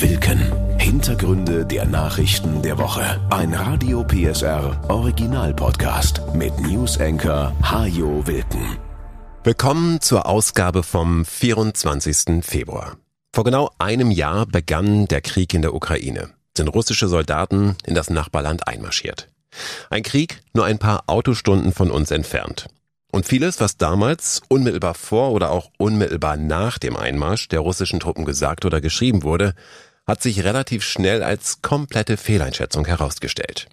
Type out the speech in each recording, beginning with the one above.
Wilken. Hintergründe der Nachrichten der Woche. Ein Radio PSR Original Podcast mit News Hajo Wilken. Willkommen zur Ausgabe vom 24. Februar. Vor genau einem Jahr begann der Krieg in der Ukraine. Sind russische Soldaten in das Nachbarland einmarschiert. Ein Krieg nur ein paar Autostunden von uns entfernt. Und vieles, was damals unmittelbar vor oder auch unmittelbar nach dem Einmarsch der russischen Truppen gesagt oder geschrieben wurde, hat sich relativ schnell als komplette Fehleinschätzung herausgestellt.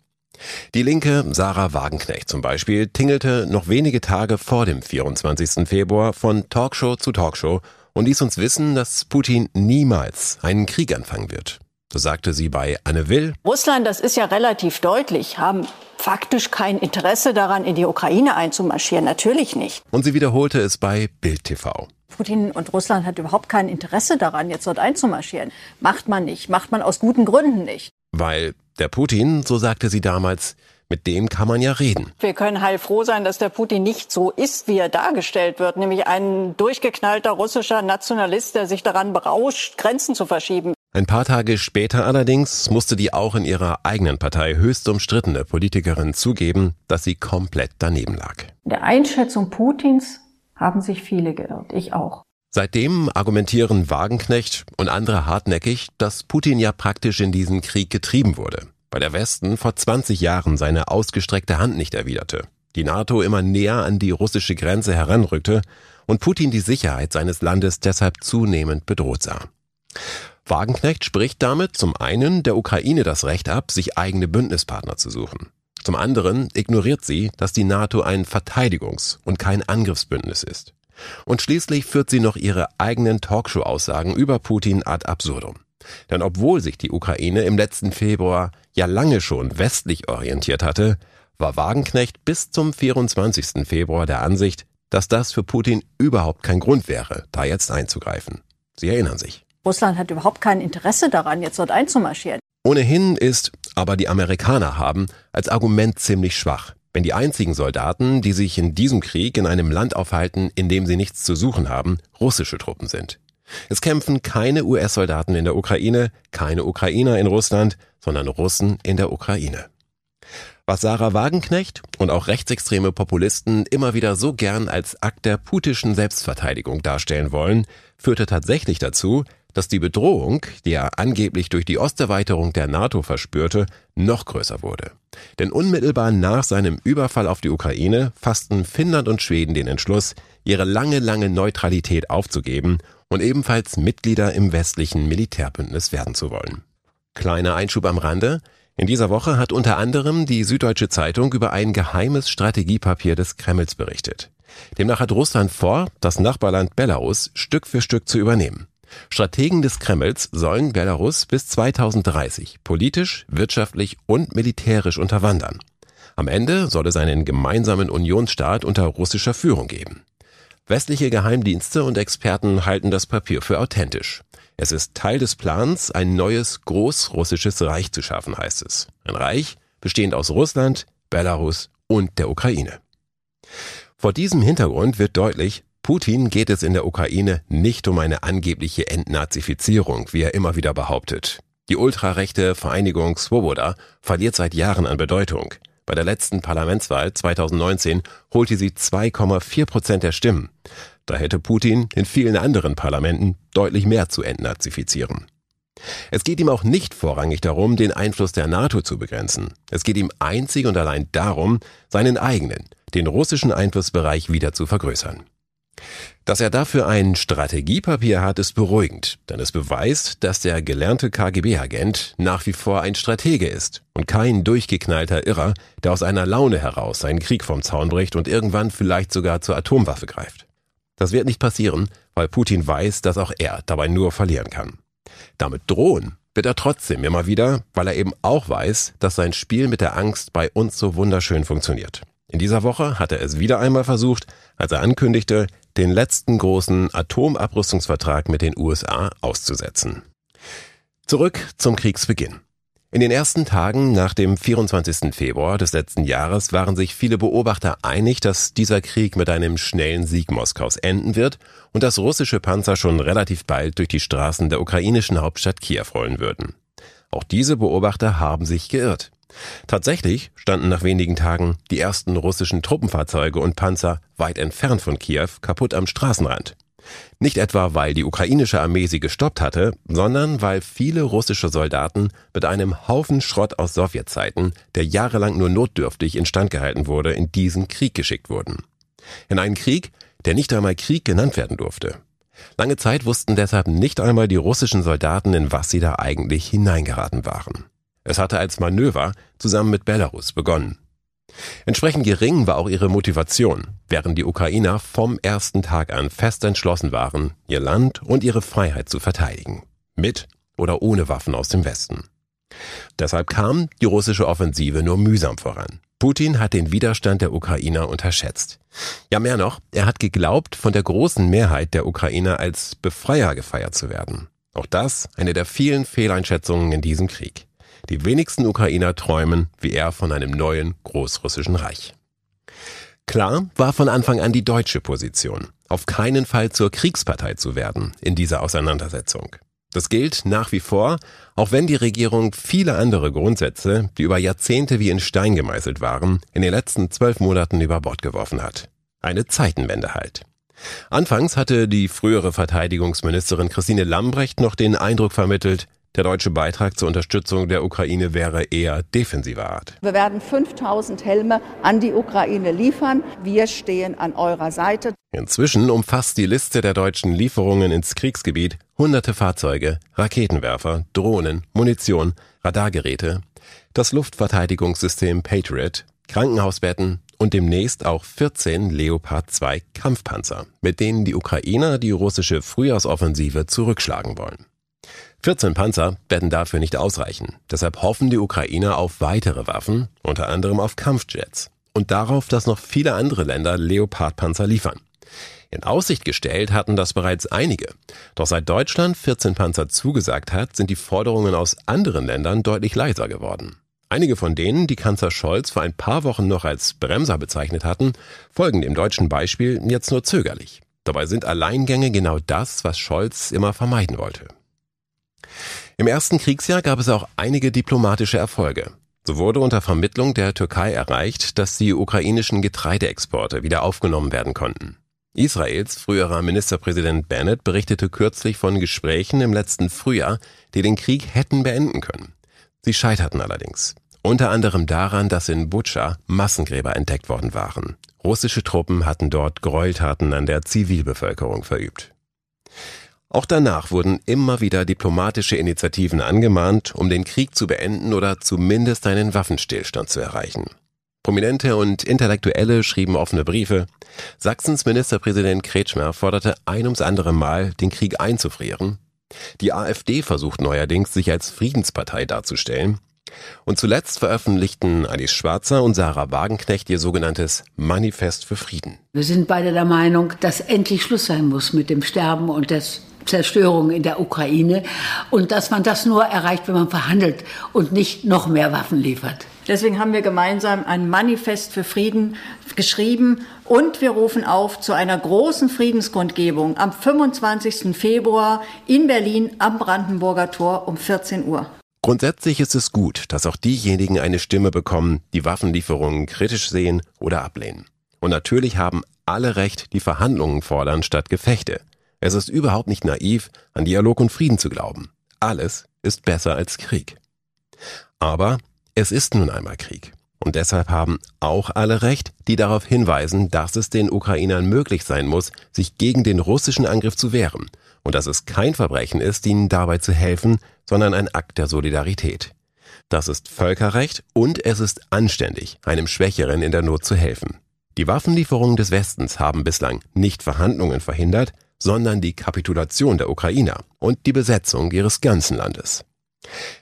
Die linke Sarah Wagenknecht zum Beispiel tingelte noch wenige Tage vor dem 24. Februar von Talkshow zu Talkshow und ließ uns wissen, dass Putin niemals einen Krieg anfangen wird. So sagte sie bei Anne Will. Russland, das ist ja relativ deutlich, haben faktisch kein Interesse daran, in die Ukraine einzumarschieren. Natürlich nicht. Und sie wiederholte es bei Bild TV. Putin und Russland hat überhaupt kein Interesse daran, jetzt dort einzumarschieren. Macht man nicht. Macht man aus guten Gründen nicht. Weil der Putin, so sagte sie damals, mit dem kann man ja reden. Wir können heilfroh sein, dass der Putin nicht so ist, wie er dargestellt wird, nämlich ein durchgeknallter russischer Nationalist, der sich daran berauscht, Grenzen zu verschieben. Ein paar Tage später allerdings musste die auch in ihrer eigenen Partei höchst umstrittene Politikerin zugeben, dass sie komplett daneben lag. In der Einschätzung Putins haben sich viele geirrt, ich auch. Seitdem argumentieren Wagenknecht und andere hartnäckig, dass Putin ja praktisch in diesen Krieg getrieben wurde, weil der Westen vor 20 Jahren seine ausgestreckte Hand nicht erwiderte, die NATO immer näher an die russische Grenze heranrückte und Putin die Sicherheit seines Landes deshalb zunehmend bedroht sah. Wagenknecht spricht damit zum einen der Ukraine das Recht ab, sich eigene Bündnispartner zu suchen. Zum anderen ignoriert sie, dass die NATO ein Verteidigungs- und kein Angriffsbündnis ist. Und schließlich führt sie noch ihre eigenen Talkshow-Aussagen über Putin ad absurdum. Denn obwohl sich die Ukraine im letzten Februar ja lange schon westlich orientiert hatte, war Wagenknecht bis zum 24. Februar der Ansicht, dass das für Putin überhaupt kein Grund wäre, da jetzt einzugreifen. Sie erinnern sich. Russland hat überhaupt kein Interesse daran, jetzt dort einzumarschieren. Ohnehin ist, aber die Amerikaner haben, als Argument ziemlich schwach. Wenn die einzigen Soldaten, die sich in diesem Krieg in einem Land aufhalten, in dem sie nichts zu suchen haben, russische Truppen sind. Es kämpfen keine US-Soldaten in der Ukraine, keine Ukrainer in Russland, sondern Russen in der Ukraine. Was Sarah Wagenknecht und auch rechtsextreme Populisten immer wieder so gern als Akt der putischen Selbstverteidigung darstellen wollen, führte tatsächlich dazu, dass die Bedrohung, die er angeblich durch die Osterweiterung der NATO verspürte, noch größer wurde. Denn unmittelbar nach seinem Überfall auf die Ukraine fassten Finnland und Schweden den Entschluss, ihre lange, lange Neutralität aufzugeben und ebenfalls Mitglieder im westlichen Militärbündnis werden zu wollen. Kleiner Einschub am Rande. In dieser Woche hat unter anderem die Süddeutsche Zeitung über ein geheimes Strategiepapier des Kremls berichtet. Demnach hat Russland vor, das Nachbarland Belarus Stück für Stück zu übernehmen. Strategen des Kremls sollen Belarus bis 2030 politisch, wirtschaftlich und militärisch unterwandern. Am Ende soll es einen gemeinsamen Unionsstaat unter russischer Führung geben. Westliche Geheimdienste und Experten halten das Papier für authentisch. Es ist Teil des Plans, ein neues großrussisches Reich zu schaffen, heißt es. Ein Reich bestehend aus Russland, Belarus und der Ukraine. Vor diesem Hintergrund wird deutlich, Putin geht es in der Ukraine nicht um eine angebliche Entnazifizierung, wie er immer wieder behauptet. Die ultrarechte Vereinigung Swoboda verliert seit Jahren an Bedeutung. Bei der letzten Parlamentswahl 2019 holte sie 2,4 Prozent der Stimmen. Da hätte Putin in vielen anderen Parlamenten deutlich mehr zu entnazifizieren. Es geht ihm auch nicht vorrangig darum, den Einfluss der NATO zu begrenzen. Es geht ihm einzig und allein darum, seinen eigenen, den russischen Einflussbereich wieder zu vergrößern. Dass er dafür ein Strategiepapier hat, ist beruhigend, denn es beweist, dass der gelernte KGB-Agent nach wie vor ein Stratege ist und kein durchgeknallter Irrer, der aus einer Laune heraus seinen Krieg vom Zaun bricht und irgendwann vielleicht sogar zur Atomwaffe greift. Das wird nicht passieren, weil Putin weiß, dass auch er dabei nur verlieren kann. Damit drohen wird er trotzdem immer wieder, weil er eben auch weiß, dass sein Spiel mit der Angst bei uns so wunderschön funktioniert. In dieser Woche hat er es wieder einmal versucht, als er ankündigte, den letzten großen Atomabrüstungsvertrag mit den USA auszusetzen. Zurück zum Kriegsbeginn. In den ersten Tagen nach dem 24. Februar des letzten Jahres waren sich viele Beobachter einig, dass dieser Krieg mit einem schnellen Sieg Moskaus enden wird und dass russische Panzer schon relativ bald durch die Straßen der ukrainischen Hauptstadt Kiew rollen würden. Auch diese Beobachter haben sich geirrt. Tatsächlich standen nach wenigen Tagen die ersten russischen Truppenfahrzeuge und Panzer weit entfernt von Kiew kaputt am Straßenrand. Nicht etwa, weil die ukrainische Armee sie gestoppt hatte, sondern weil viele russische Soldaten mit einem Haufen Schrott aus Sowjetzeiten, der jahrelang nur notdürftig instand gehalten wurde, in diesen Krieg geschickt wurden. In einen Krieg, der nicht einmal Krieg genannt werden durfte. Lange Zeit wussten deshalb nicht einmal die russischen Soldaten, in was sie da eigentlich hineingeraten waren. Es hatte als Manöver zusammen mit Belarus begonnen. Entsprechend gering war auch ihre Motivation, während die Ukrainer vom ersten Tag an fest entschlossen waren, ihr Land und ihre Freiheit zu verteidigen. Mit oder ohne Waffen aus dem Westen. Deshalb kam die russische Offensive nur mühsam voran. Putin hat den Widerstand der Ukrainer unterschätzt. Ja, mehr noch, er hat geglaubt, von der großen Mehrheit der Ukrainer als Befreier gefeiert zu werden. Auch das eine der vielen Fehleinschätzungen in diesem Krieg. Die wenigsten Ukrainer träumen, wie er, von einem neuen großrussischen Reich. Klar war von Anfang an die deutsche Position, auf keinen Fall zur Kriegspartei zu werden in dieser Auseinandersetzung. Das gilt nach wie vor, auch wenn die Regierung viele andere Grundsätze, die über Jahrzehnte wie in Stein gemeißelt waren, in den letzten zwölf Monaten über Bord geworfen hat. Eine Zeitenwende halt. Anfangs hatte die frühere Verteidigungsministerin Christine Lambrecht noch den Eindruck vermittelt, der deutsche Beitrag zur Unterstützung der Ukraine wäre eher defensiver Art. Wir werden 5000 Helme an die Ukraine liefern. Wir stehen an eurer Seite. Inzwischen umfasst die Liste der deutschen Lieferungen ins Kriegsgebiet hunderte Fahrzeuge, Raketenwerfer, Drohnen, Munition, Radargeräte, das Luftverteidigungssystem Patriot, Krankenhausbetten und demnächst auch 14 Leopard 2 Kampfpanzer, mit denen die Ukrainer die russische Frühjahrsoffensive zurückschlagen wollen. 14 Panzer werden dafür nicht ausreichen. Deshalb hoffen die Ukrainer auf weitere Waffen, unter anderem auf Kampfjets und darauf, dass noch viele andere Länder Leopardpanzer liefern. In Aussicht gestellt hatten das bereits einige. Doch seit Deutschland 14 Panzer zugesagt hat, sind die Forderungen aus anderen Ländern deutlich leiser geworden. Einige von denen, die Kanzler Scholz vor ein paar Wochen noch als Bremser bezeichnet hatten, folgen dem deutschen Beispiel jetzt nur zögerlich. Dabei sind Alleingänge genau das, was Scholz immer vermeiden wollte. Im ersten Kriegsjahr gab es auch einige diplomatische Erfolge. So wurde unter Vermittlung der Türkei erreicht, dass die ukrainischen Getreideexporte wieder aufgenommen werden konnten. Israels früherer Ministerpräsident Bennett berichtete kürzlich von Gesprächen im letzten Frühjahr, die den Krieg hätten beenden können. Sie scheiterten allerdings. Unter anderem daran, dass in Butscha Massengräber entdeckt worden waren. Russische Truppen hatten dort Gräueltaten an der Zivilbevölkerung verübt. Auch danach wurden immer wieder diplomatische Initiativen angemahnt, um den Krieg zu beenden oder zumindest einen Waffenstillstand zu erreichen. Prominente und Intellektuelle schrieben offene Briefe. Sachsens Ministerpräsident Kretschmer forderte ein ums andere Mal, den Krieg einzufrieren. Die AfD versucht neuerdings, sich als Friedenspartei darzustellen. Und zuletzt veröffentlichten Alice Schwarzer und Sarah Wagenknecht ihr sogenanntes Manifest für Frieden. Wir sind beide der Meinung, dass endlich Schluss sein muss mit dem Sterben und des Zerstörung in der Ukraine und dass man das nur erreicht, wenn man verhandelt und nicht noch mehr Waffen liefert. Deswegen haben wir gemeinsam ein Manifest für Frieden geschrieben und wir rufen auf zu einer großen Friedenskundgebung am 25. Februar in Berlin am Brandenburger Tor um 14 Uhr. Grundsätzlich ist es gut, dass auch diejenigen eine Stimme bekommen, die Waffenlieferungen kritisch sehen oder ablehnen. Und natürlich haben alle Recht, die Verhandlungen fordern statt Gefechte. Es ist überhaupt nicht naiv, an Dialog und Frieden zu glauben. Alles ist besser als Krieg. Aber es ist nun einmal Krieg. Und deshalb haben auch alle Recht, die darauf hinweisen, dass es den Ukrainern möglich sein muss, sich gegen den russischen Angriff zu wehren und dass es kein Verbrechen ist, ihnen dabei zu helfen, sondern ein Akt der Solidarität. Das ist Völkerrecht und es ist anständig, einem Schwächeren in der Not zu helfen. Die Waffenlieferungen des Westens haben bislang nicht Verhandlungen verhindert, sondern die Kapitulation der Ukrainer und die Besetzung ihres ganzen Landes.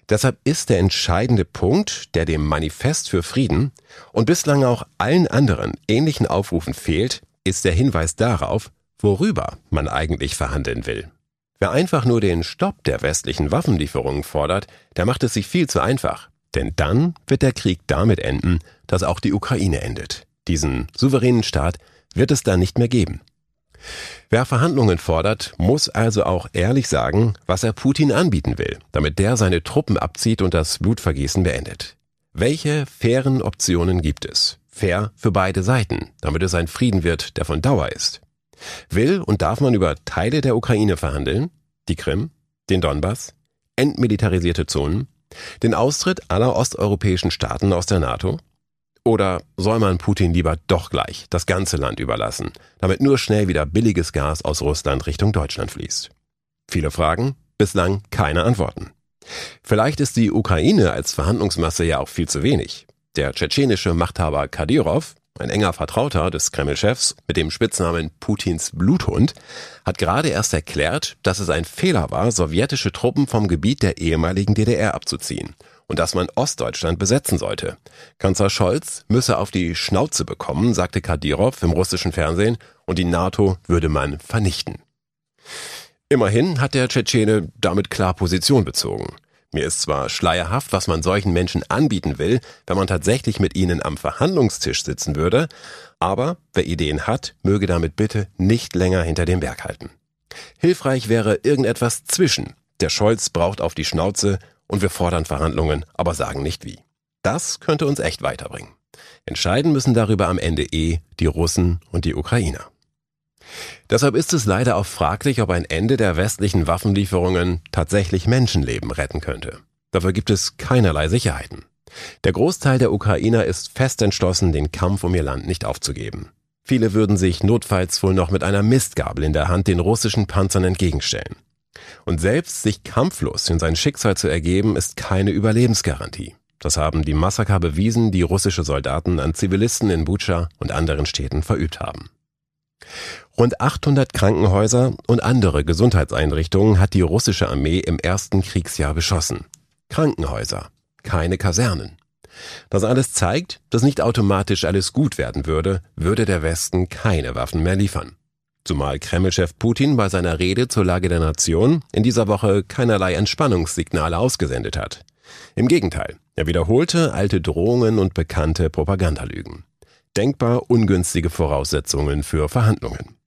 Deshalb ist der entscheidende Punkt, der dem Manifest für Frieden und bislang auch allen anderen ähnlichen Aufrufen fehlt, ist der Hinweis darauf, worüber man eigentlich verhandeln will. Wer einfach nur den Stopp der westlichen Waffenlieferungen fordert, der macht es sich viel zu einfach. Denn dann wird der Krieg damit enden, dass auch die Ukraine endet. Diesen souveränen Staat wird es dann nicht mehr geben. Wer Verhandlungen fordert, muss also auch ehrlich sagen, was er Putin anbieten will, damit der seine Truppen abzieht und das Blutvergießen beendet. Welche fairen Optionen gibt es? Fair für beide Seiten, damit es ein Frieden wird, der von Dauer ist. Will und darf man über Teile der Ukraine verhandeln? Die Krim? Den Donbass? Entmilitarisierte Zonen? Den Austritt aller osteuropäischen Staaten aus der NATO? Oder soll man Putin lieber doch gleich das ganze Land überlassen, damit nur schnell wieder billiges Gas aus Russland Richtung Deutschland fließt? Viele Fragen, bislang keine Antworten. Vielleicht ist die Ukraine als Verhandlungsmasse ja auch viel zu wenig. Der tschetschenische Machthaber Kadyrov, ein enger Vertrauter des Kreml-Chefs mit dem Spitznamen Putins Bluthund, hat gerade erst erklärt, dass es ein Fehler war, sowjetische Truppen vom Gebiet der ehemaligen DDR abzuziehen und dass man Ostdeutschland besetzen sollte. Kanzler Scholz müsse auf die Schnauze bekommen, sagte Kadyrov im russischen Fernsehen, und die NATO würde man vernichten. Immerhin hat der Tschetschene damit klar Position bezogen. Mir ist zwar schleierhaft, was man solchen Menschen anbieten will, wenn man tatsächlich mit ihnen am Verhandlungstisch sitzen würde, aber wer Ideen hat, möge damit bitte nicht länger hinter dem Berg halten. Hilfreich wäre irgendetwas zwischen. Der Scholz braucht auf die Schnauze und wir fordern Verhandlungen, aber sagen nicht wie. Das könnte uns echt weiterbringen. Entscheiden müssen darüber am Ende eh die Russen und die Ukrainer. Deshalb ist es leider auch fraglich, ob ein Ende der westlichen Waffenlieferungen tatsächlich Menschenleben retten könnte. Dafür gibt es keinerlei Sicherheiten. Der Großteil der Ukrainer ist fest entschlossen, den Kampf um ihr Land nicht aufzugeben. Viele würden sich notfalls wohl noch mit einer Mistgabel in der Hand den russischen Panzern entgegenstellen. Und selbst sich kampflos in sein Schicksal zu ergeben, ist keine Überlebensgarantie. Das haben die Massaker bewiesen, die russische Soldaten an Zivilisten in Bucha und anderen Städten verübt haben. Rund 800 Krankenhäuser und andere Gesundheitseinrichtungen hat die russische Armee im ersten Kriegsjahr beschossen. Krankenhäuser, keine Kasernen. Das alles zeigt, dass nicht automatisch alles gut werden würde, würde der Westen keine Waffen mehr liefern. Zumal Kremlchef Putin bei seiner Rede zur Lage der Nation in dieser Woche keinerlei Entspannungssignale ausgesendet hat. Im Gegenteil, er wiederholte alte Drohungen und bekannte Propagandalügen. Denkbar ungünstige Voraussetzungen für Verhandlungen.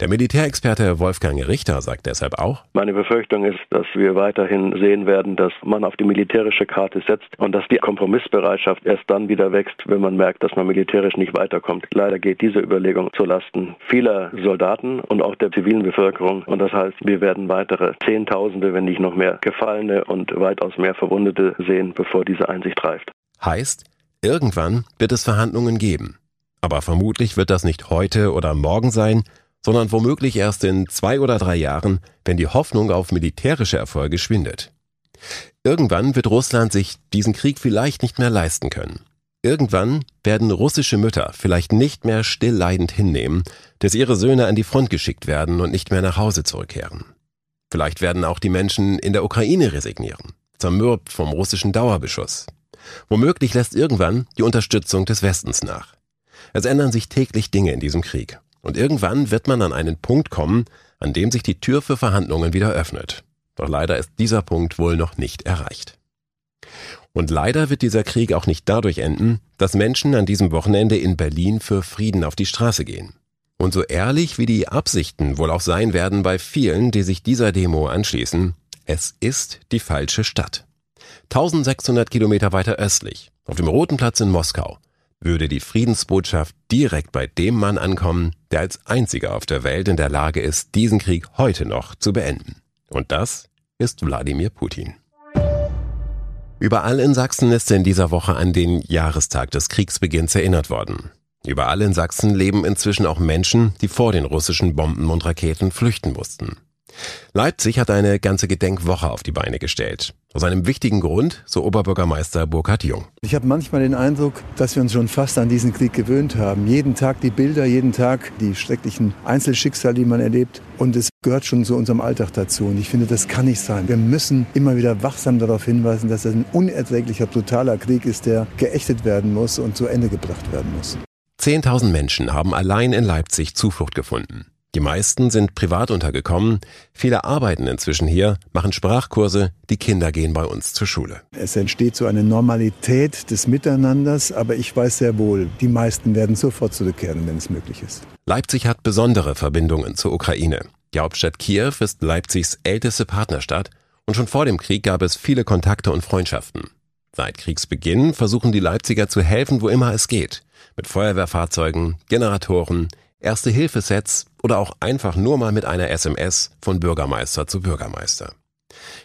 Der Militärexperte Wolfgang Richter sagt deshalb auch, meine Befürchtung ist, dass wir weiterhin sehen werden, dass man auf die militärische Karte setzt und dass die Kompromissbereitschaft erst dann wieder wächst, wenn man merkt, dass man militärisch nicht weiterkommt. Leider geht diese Überlegung zulasten vieler Soldaten und auch der zivilen Bevölkerung. Und das heißt, wir werden weitere Zehntausende, wenn nicht noch mehr Gefallene und weitaus mehr Verwundete sehen, bevor diese Einsicht reift. Heißt, irgendwann wird es Verhandlungen geben. Aber vermutlich wird das nicht heute oder morgen sein, sondern womöglich erst in zwei oder drei Jahren, wenn die Hoffnung auf militärische Erfolge schwindet. Irgendwann wird Russland sich diesen Krieg vielleicht nicht mehr leisten können. Irgendwann werden russische Mütter vielleicht nicht mehr stillleidend hinnehmen, dass ihre Söhne an die Front geschickt werden und nicht mehr nach Hause zurückkehren. Vielleicht werden auch die Menschen in der Ukraine resignieren, zermürbt vom russischen Dauerbeschuss. Womöglich lässt irgendwann die Unterstützung des Westens nach. Es ändern sich täglich Dinge in diesem Krieg. Und irgendwann wird man an einen Punkt kommen, an dem sich die Tür für Verhandlungen wieder öffnet. Doch leider ist dieser Punkt wohl noch nicht erreicht. Und leider wird dieser Krieg auch nicht dadurch enden, dass Menschen an diesem Wochenende in Berlin für Frieden auf die Straße gehen. Und so ehrlich wie die Absichten wohl auch sein werden bei vielen, die sich dieser Demo anschließen, es ist die falsche Stadt. 1600 Kilometer weiter östlich, auf dem Roten Platz in Moskau, würde die Friedensbotschaft direkt bei dem Mann ankommen, der als einziger auf der Welt in der Lage ist, diesen Krieg heute noch zu beenden. Und das ist Wladimir Putin. Überall in Sachsen ist in dieser Woche an den Jahrestag des Kriegsbeginns erinnert worden. Überall in Sachsen leben inzwischen auch Menschen, die vor den russischen Bomben und Raketen flüchten mussten. Leipzig hat eine ganze Gedenkwoche auf die Beine gestellt. Aus einem wichtigen Grund, so Oberbürgermeister Burkhard Jung. Ich habe manchmal den Eindruck, dass wir uns schon fast an diesen Krieg gewöhnt haben. Jeden Tag die Bilder, jeden Tag die schrecklichen Einzelschicksale, die man erlebt. Und es gehört schon zu unserem Alltag dazu. Und ich finde, das kann nicht sein. Wir müssen immer wieder wachsam darauf hinweisen, dass es ein unerträglicher, brutaler Krieg ist, der geächtet werden muss und zu Ende gebracht werden muss. Zehntausend Menschen haben allein in Leipzig Zuflucht gefunden. Die meisten sind privat untergekommen, viele arbeiten inzwischen hier, machen Sprachkurse, die Kinder gehen bei uns zur Schule. Es entsteht so eine Normalität des Miteinanders, aber ich weiß sehr wohl, die meisten werden sofort zurückkehren, wenn es möglich ist. Leipzig hat besondere Verbindungen zur Ukraine. Die Hauptstadt Kiew ist Leipzigs älteste Partnerstadt und schon vor dem Krieg gab es viele Kontakte und Freundschaften. Seit Kriegsbeginn versuchen die Leipziger zu helfen, wo immer es geht. Mit Feuerwehrfahrzeugen, Generatoren, Erste-Hilfe-Sets oder auch einfach nur mal mit einer SMS von Bürgermeister zu Bürgermeister.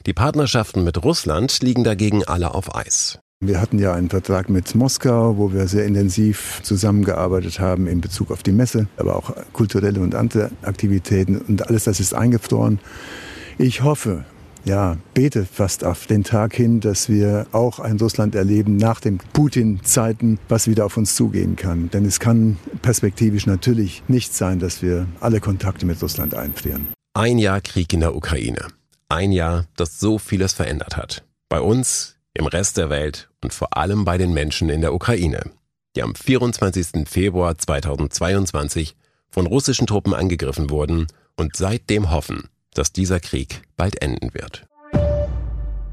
Die Partnerschaften mit Russland liegen dagegen alle auf Eis. Wir hatten ja einen Vertrag mit Moskau, wo wir sehr intensiv zusammengearbeitet haben in Bezug auf die Messe, aber auch kulturelle und andere Aktivitäten und alles das ist eingefroren. Ich hoffe, ja, bete fast auf den Tag hin, dass wir auch ein Russland erleben nach den Putin-Zeiten, was wieder auf uns zugehen kann. Denn es kann perspektivisch natürlich nicht sein, dass wir alle Kontakte mit Russland einfrieren. Ein Jahr Krieg in der Ukraine. Ein Jahr, das so vieles verändert hat. Bei uns, im Rest der Welt und vor allem bei den Menschen in der Ukraine, die am 24. Februar 2022 von russischen Truppen angegriffen wurden und seitdem hoffen, dass dieser Krieg bald enden wird.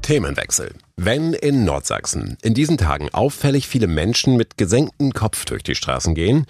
Themenwechsel. Wenn in Nordsachsen in diesen Tagen auffällig viele Menschen mit gesenktem Kopf durch die Straßen gehen,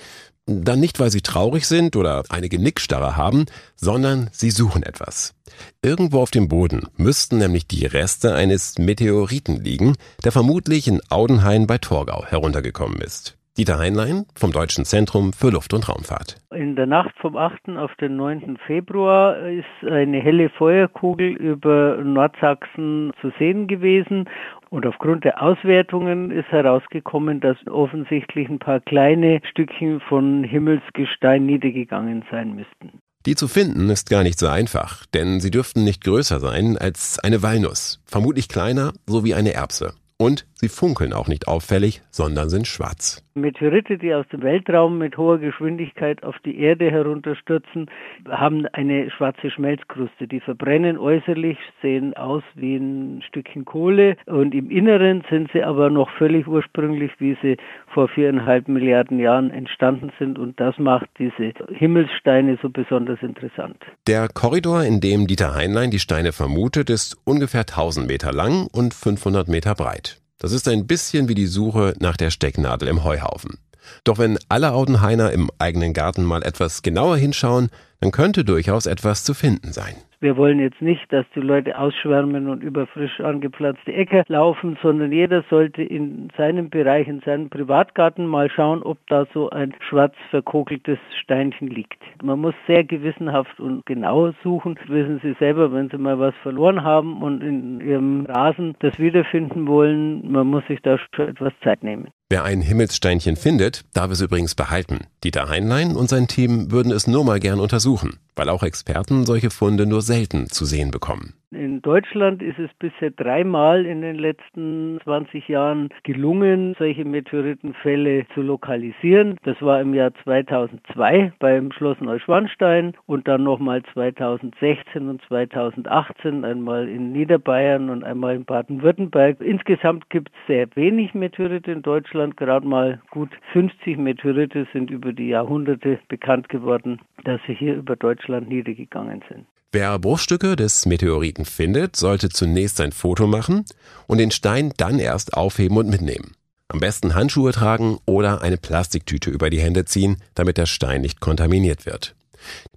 dann nicht, weil sie traurig sind oder eine Genickstarre haben, sondern sie suchen etwas. Irgendwo auf dem Boden müssten nämlich die Reste eines Meteoriten liegen, der vermutlich in Audenhain bei Torgau heruntergekommen ist. Dieter Heinlein vom Deutschen Zentrum für Luft- und Raumfahrt. In der Nacht vom 8. auf den 9. Februar ist eine helle Feuerkugel über Nordsachsen zu sehen gewesen. Und aufgrund der Auswertungen ist herausgekommen, dass offensichtlich ein paar kleine Stückchen von Himmelsgestein niedergegangen sein müssten. Die zu finden ist gar nicht so einfach, denn sie dürften nicht größer sein als eine Walnuss, vermutlich kleiner, so wie eine Erbse. Und sie funkeln auch nicht auffällig, sondern sind schwarz. Meteorite, die aus dem Weltraum mit hoher Geschwindigkeit auf die Erde herunterstürzen, haben eine schwarze Schmelzkruste. Die verbrennen äußerlich, sehen aus wie ein Stückchen Kohle und im Inneren sind sie aber noch völlig ursprünglich, wie sie vor viereinhalb Milliarden Jahren entstanden sind und das macht diese Himmelssteine so besonders interessant. Der Korridor, in dem Dieter Heinlein die Steine vermutet, ist ungefähr 1000 Meter lang und 500 Meter breit. Das ist ein bisschen wie die Suche nach der Stecknadel im Heuhaufen. Doch wenn alle Audenhainer im eigenen Garten mal etwas genauer hinschauen, dann könnte durchaus etwas zu finden sein. Wir wollen jetzt nicht, dass die Leute ausschwärmen und über frisch angeplatzte Äcker laufen, sondern jeder sollte in seinem Bereich, in seinem Privatgarten mal schauen, ob da so ein schwarz verkokeltes Steinchen liegt. Man muss sehr gewissenhaft und genau suchen. Wissen Sie selber, wenn Sie mal was verloren haben und in Ihrem Rasen das wiederfinden wollen, man muss sich da schon etwas Zeit nehmen. Wer ein Himmelssteinchen findet, darf es übrigens behalten. Dieter Heinlein und sein Team würden es nur mal gern untersuchen, weil auch Experten solche Funde nur selten zu sehen bekommen. In Deutschland ist es bisher dreimal in den letzten 20 Jahren gelungen, solche Meteoritenfälle zu lokalisieren. Das war im Jahr 2002 beim Schloss Neuschwanstein und dann nochmal 2016 und 2018, einmal in Niederbayern und einmal in Baden-Württemberg. Insgesamt gibt es sehr wenig Meteorite in Deutschland. Gerade mal gut 50 Meteorite sind über die Jahrhunderte bekannt geworden, dass sie hier über Deutschland niedergegangen sind. Wer Bruchstücke des Meteoriten findet, sollte zunächst ein Foto machen und den Stein dann erst aufheben und mitnehmen. Am besten Handschuhe tragen oder eine Plastiktüte über die Hände ziehen, damit der Stein nicht kontaminiert wird.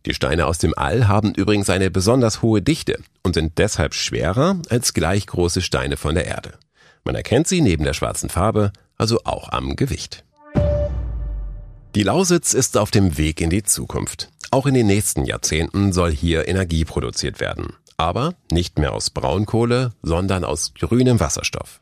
Die Steine aus dem All haben übrigens eine besonders hohe Dichte und sind deshalb schwerer als gleich große Steine von der Erde. Man erkennt sie neben der schwarzen Farbe also auch am Gewicht. Die Lausitz ist auf dem Weg in die Zukunft. Auch in den nächsten Jahrzehnten soll hier Energie produziert werden. Aber nicht mehr aus Braunkohle, sondern aus grünem Wasserstoff.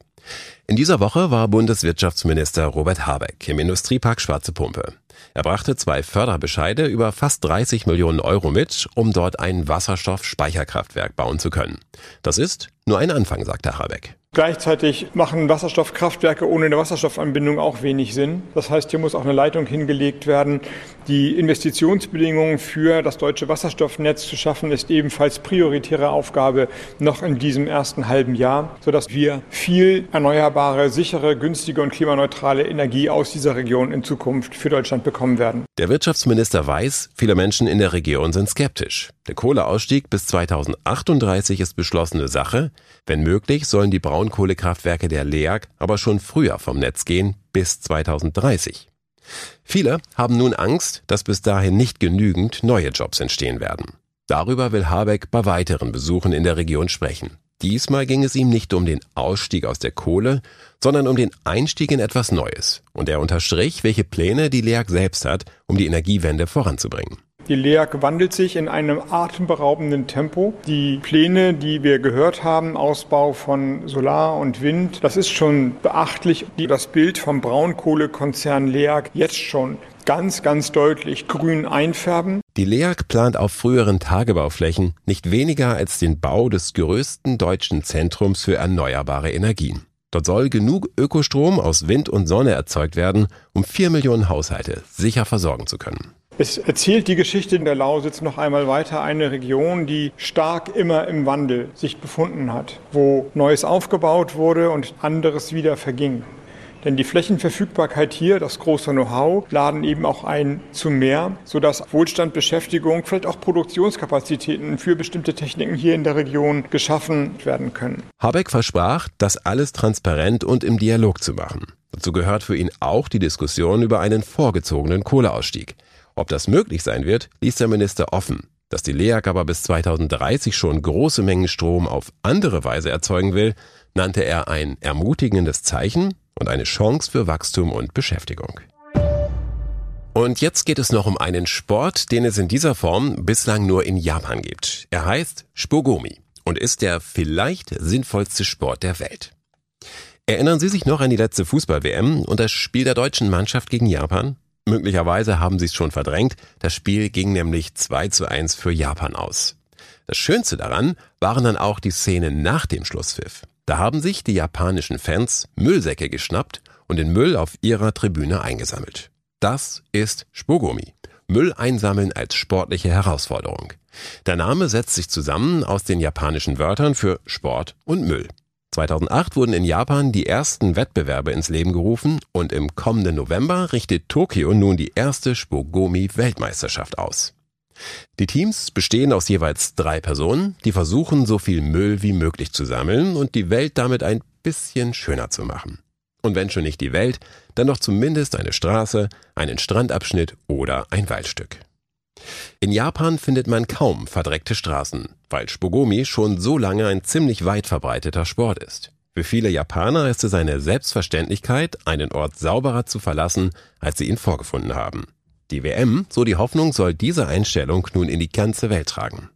In dieser Woche war Bundeswirtschaftsminister Robert Habeck im Industriepark Schwarze Pumpe. Er brachte zwei Förderbescheide über fast 30 Millionen Euro mit, um dort ein Wasserstoffspeicherkraftwerk bauen zu können. Das ist nur ein Anfang, sagte Habeck. Gleichzeitig machen Wasserstoffkraftwerke ohne eine Wasserstoffanbindung auch wenig Sinn. Das heißt, hier muss auch eine Leitung hingelegt werden. Die Investitionsbedingungen für das deutsche Wasserstoffnetz zu schaffen, ist ebenfalls prioritäre Aufgabe noch in diesem ersten halben Jahr, sodass wir viel erneuerbare, sichere, günstige und klimaneutrale Energie aus dieser Region in Zukunft für Deutschland bekommen werden. Der Wirtschaftsminister weiß, viele Menschen in der Region sind skeptisch. Der Kohleausstieg bis 2038 ist beschlossene Sache. Wenn möglich, sollen die Braunkohlekraftwerke der LEAG aber schon früher vom Netz gehen, bis 2030. Viele haben nun Angst, dass bis dahin nicht genügend neue Jobs entstehen werden. Darüber will Habeck bei weiteren Besuchen in der Region sprechen. Diesmal ging es ihm nicht um den Ausstieg aus der Kohle, sondern um den Einstieg in etwas Neues. Und er unterstrich, welche Pläne die LEAG selbst hat, um die Energiewende voranzubringen. Die LEAG wandelt sich in einem atemberaubenden Tempo. Die Pläne, die wir gehört haben, Ausbau von Solar und Wind, das ist schon beachtlich. Das Bild vom Braunkohlekonzern LEAG jetzt schon ganz, ganz deutlich grün einfärben. Die LEAG plant auf früheren Tagebauflächen nicht weniger als den Bau des größten deutschen Zentrums für erneuerbare Energien. Dort soll genug Ökostrom aus Wind und Sonne erzeugt werden, um vier Millionen Haushalte sicher versorgen zu können. Es erzählt die Geschichte in der Lausitz noch einmal weiter, eine Region, die stark immer im Wandel sich befunden hat, wo Neues aufgebaut wurde und anderes wieder verging. Denn die Flächenverfügbarkeit hier, das große Know-how, laden eben auch ein zu mehr, sodass Wohlstand, Beschäftigung, vielleicht auch Produktionskapazitäten für bestimmte Techniken hier in der Region geschaffen werden können. Habeck versprach, das alles transparent und im Dialog zu machen. Dazu gehört für ihn auch die Diskussion über einen vorgezogenen Kohleausstieg. Ob das möglich sein wird, ließ der Minister offen. Dass die LEAG aber bis 2030 schon große Mengen Strom auf andere Weise erzeugen will, nannte er ein ermutigendes Zeichen und eine Chance für Wachstum und Beschäftigung. Und jetzt geht es noch um einen Sport, den es in dieser Form bislang nur in Japan gibt. Er heißt Spogomi und ist der vielleicht sinnvollste Sport der Welt. Erinnern Sie sich noch an die letzte Fußball-WM und das Spiel der deutschen Mannschaft gegen Japan? Möglicherweise haben sie es schon verdrängt. Das Spiel ging nämlich 2 zu 1 für Japan aus. Das Schönste daran waren dann auch die Szenen nach dem Schlusspfiff. Da haben sich die japanischen Fans Müllsäcke geschnappt und den Müll auf ihrer Tribüne eingesammelt. Das ist Spogumi. Müll einsammeln als sportliche Herausforderung. Der Name setzt sich zusammen aus den japanischen Wörtern für Sport und Müll. 2008 wurden in Japan die ersten Wettbewerbe ins Leben gerufen und im kommenden November richtet Tokio nun die erste Spogomi-Weltmeisterschaft aus. Die Teams bestehen aus jeweils drei Personen, die versuchen, so viel Müll wie möglich zu sammeln und die Welt damit ein bisschen schöner zu machen. Und wenn schon nicht die Welt, dann doch zumindest eine Straße, einen Strandabschnitt oder ein Waldstück. In Japan findet man kaum verdreckte Straßen, weil Spogomi schon so lange ein ziemlich weit verbreiteter Sport ist. Für viele Japaner ist es eine Selbstverständlichkeit, einen Ort sauberer zu verlassen, als sie ihn vorgefunden haben. Die WM, so die Hoffnung, soll diese Einstellung nun in die ganze Welt tragen.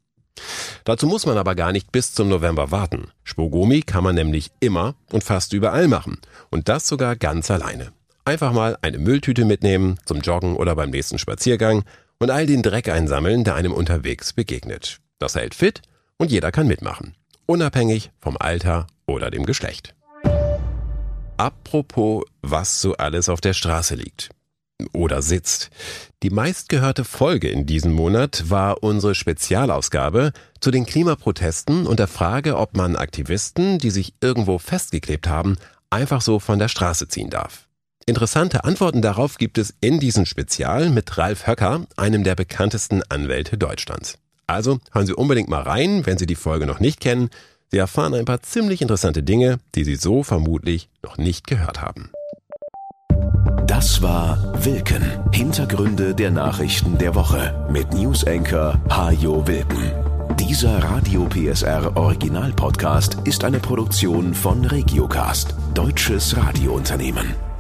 Dazu muss man aber gar nicht bis zum November warten. Spogomi kann man nämlich immer und fast überall machen. Und das sogar ganz alleine. Einfach mal eine Mülltüte mitnehmen, zum Joggen oder beim nächsten Spaziergang und all den Dreck einsammeln, der einem unterwegs begegnet. Das hält fit und jeder kann mitmachen, unabhängig vom Alter oder dem Geschlecht. Apropos, was so alles auf der Straße liegt oder sitzt. Die meistgehörte Folge in diesem Monat war unsere Spezialausgabe zu den Klimaprotesten und der Frage, ob man Aktivisten, die sich irgendwo festgeklebt haben, einfach so von der Straße ziehen darf. Interessante Antworten darauf gibt es in diesem Spezial mit Ralf Höcker, einem der bekanntesten Anwälte Deutschlands. Also hören Sie unbedingt mal rein, wenn Sie die Folge noch nicht kennen. Sie erfahren ein paar ziemlich interessante Dinge, die Sie so vermutlich noch nicht gehört haben. Das war Wilken. Hintergründe der Nachrichten der Woche mit Newsenker Hajo Wilken. Dieser Radio PSR Original Podcast ist eine Produktion von Regiocast, deutsches Radiounternehmen.